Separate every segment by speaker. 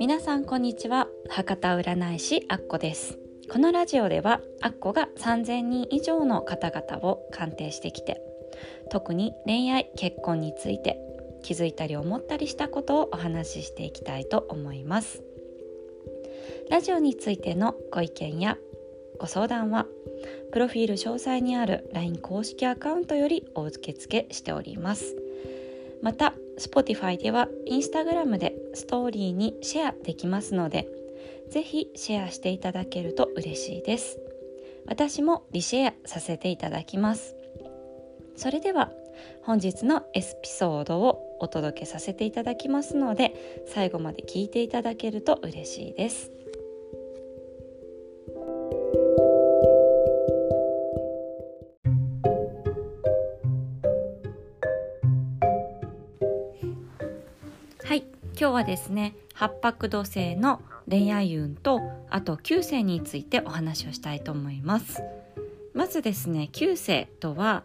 Speaker 1: 皆さんこんにちは。博多占い師アッコです。このラジオではアッコが3000人以上の方々を鑑定してきて特に恋愛結婚について気づいたり思ったりしたことをお話ししていきたいと思います。ラジオについてのご意見やご相談はプロフィール詳細にある LINE 公式アカウントよりお受け付けしております。また Spotify では Instagram でストーリーにシェアできますのでぜひシェアしていただけると嬉しいです。私もリシェアさせていただきます。それでは本日のエピソードをお届けさせていただきますので最後まで聞いていただけると嬉しいです。今日はですね八白土星の恋愛運とあと旧星についてお話をしたいと思います。まずですね旧星とは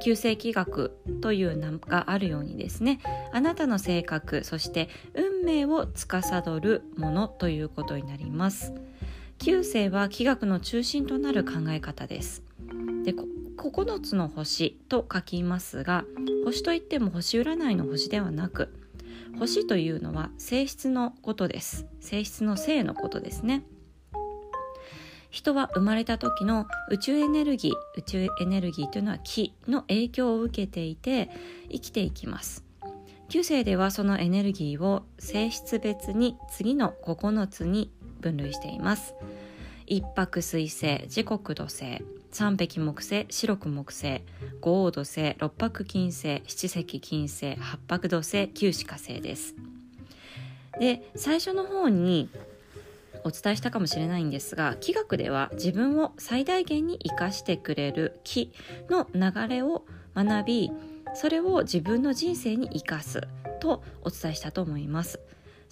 Speaker 1: 旧世紀学という名があるようにですねあなたの性格そして運命を司るものということになります。旧星は気学の中心となる考え方です。で9つの星と書きますが星といっても星占いの星ではなく星というのは性質のことです。性質の性のことですね。人は生まれた時の宇宙エネルギー宇宙エネルギーというのは気の影響を受けていて生きていきます。旧世ではそのエネルギーを性質別に次の9つに分類しています。一泊水星時刻土星。三匹木星白く木星五黄土星六白金星七石金星八白土星九死火星です。で最初の方にお伝えしたかもしれないんですが気学では自分を最大限に生かしてくれる気の流れを学びそれを自分の人生に生かすとお伝えしたと思います。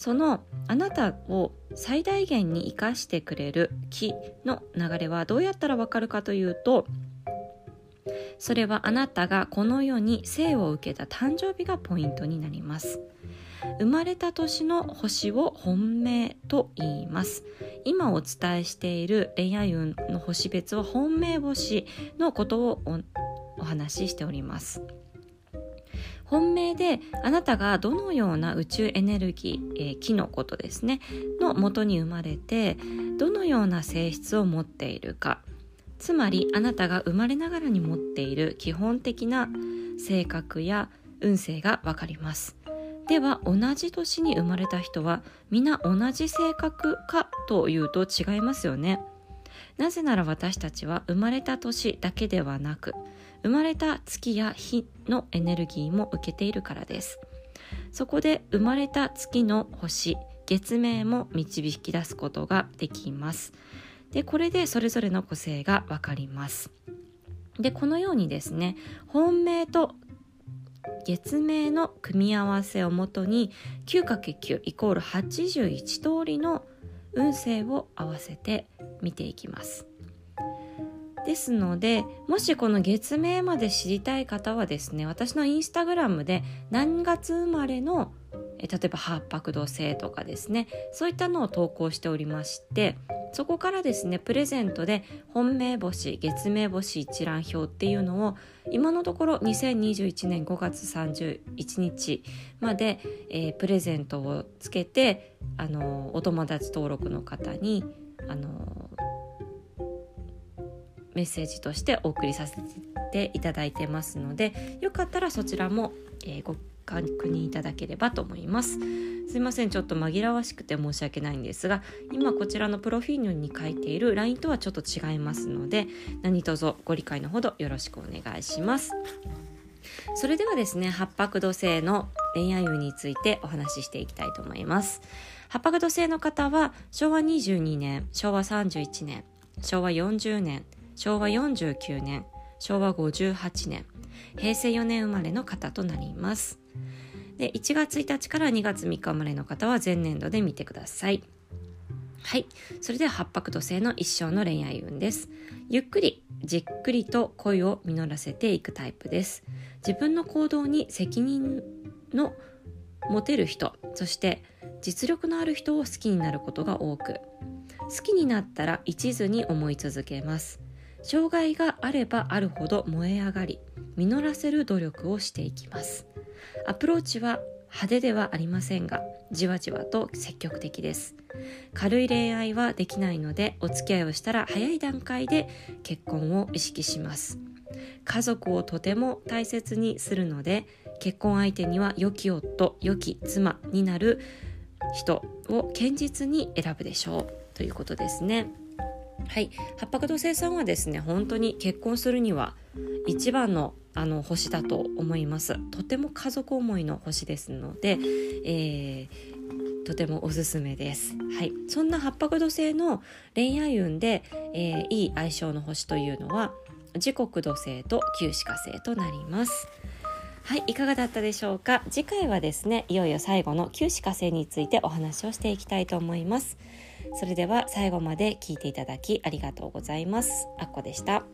Speaker 1: そのあなたを最大限に生かしてくれる気の流れはどうやったらわかるかというとそれはあなたがこの世に生を受けた誕生日がポイントになります。生まれた年の星を本命と言います。今お伝えしている恋愛運の星別は本命星のことをお話ししております。本命であなたがどのような宇宙エネルギー、えー、木のことですねの元に生まれてどのような性質を持っているか。つまりあなたが生まれながらに持っている基本的な性格や運勢がわかります。では同じ年に生まれた人は皆同じ性格かというと違いますよね。なぜなら私たちは生まれた年だけではなく生まれた月や日のエネルギーも受けているからです。そこで生まれた月の星月命も導き出すことができます。でこれでそれぞれの個性がわかります。でこのようにですね本命と月命の組み合わせをもとに 9×9 イコール81通りの運勢を合わせて見ていきます。ですのでもしこの月名まで知りたい方はですね私のインスタグラムで何月生まれの例えば八白土星とかですねそういったのを投稿しておりましてそこからですねプレゼントで本命星月命星一覧表っていうのを今のところ2021年5月31日まで、えー、プレゼントをつけてあのお友達登録の方にあのメッセージとしてお送りさせていただいてますのでよかったらそちらも、えー、ご確認いただければと思います。すいませんちょっと紛らわしくて申し訳ないんですが今こちらのプロフィールに書いている LINE とはちょっと違いますので何卒ご理解のほどよろしくお願いします。それではですね八白土星の恋愛運についてお話ししていきたいと思います。八白土星の方は昭和22年昭和31年昭和40年昭和49年昭和58年平成4年生まれの方となります。で1月1日から2月3日生まれの方は前年度で見てください。はい。それでは八白土星の一生の恋愛運です。ゆっくりじっくりと恋を実らせていくタイプです。自分の行動に責任のモテる人そして実力のある人を好きになることが多く好きになったら一途に思い続けます。障害があればあるほど燃え上がり実らせる努力をしていきます。アプローチは派手ではありませんがじわじわと積極的です。軽い恋愛はできないのでお付き合いをしたら早い段階で結婚を意識します。家族をとても大切にするので結婚相手には良き夫良き妻になる人を堅実に選ぶでしょう。ということですね。はい八白土星さんはですね本当に結婚するには一番のあの星だと思いますとても家族思いの星ですので、えー、とてもおすすめです。はい、そんな八白土星の恋愛運で、えー、いい相性の星というのは時刻土星と旧歯科星となります。はい、いかがだったでしょうか？次回はですね、いよいよ最後の旧歯科星についてお話をしていきたいと思います。それでは最後まで聞いていただきありがとうございます。あっこでした。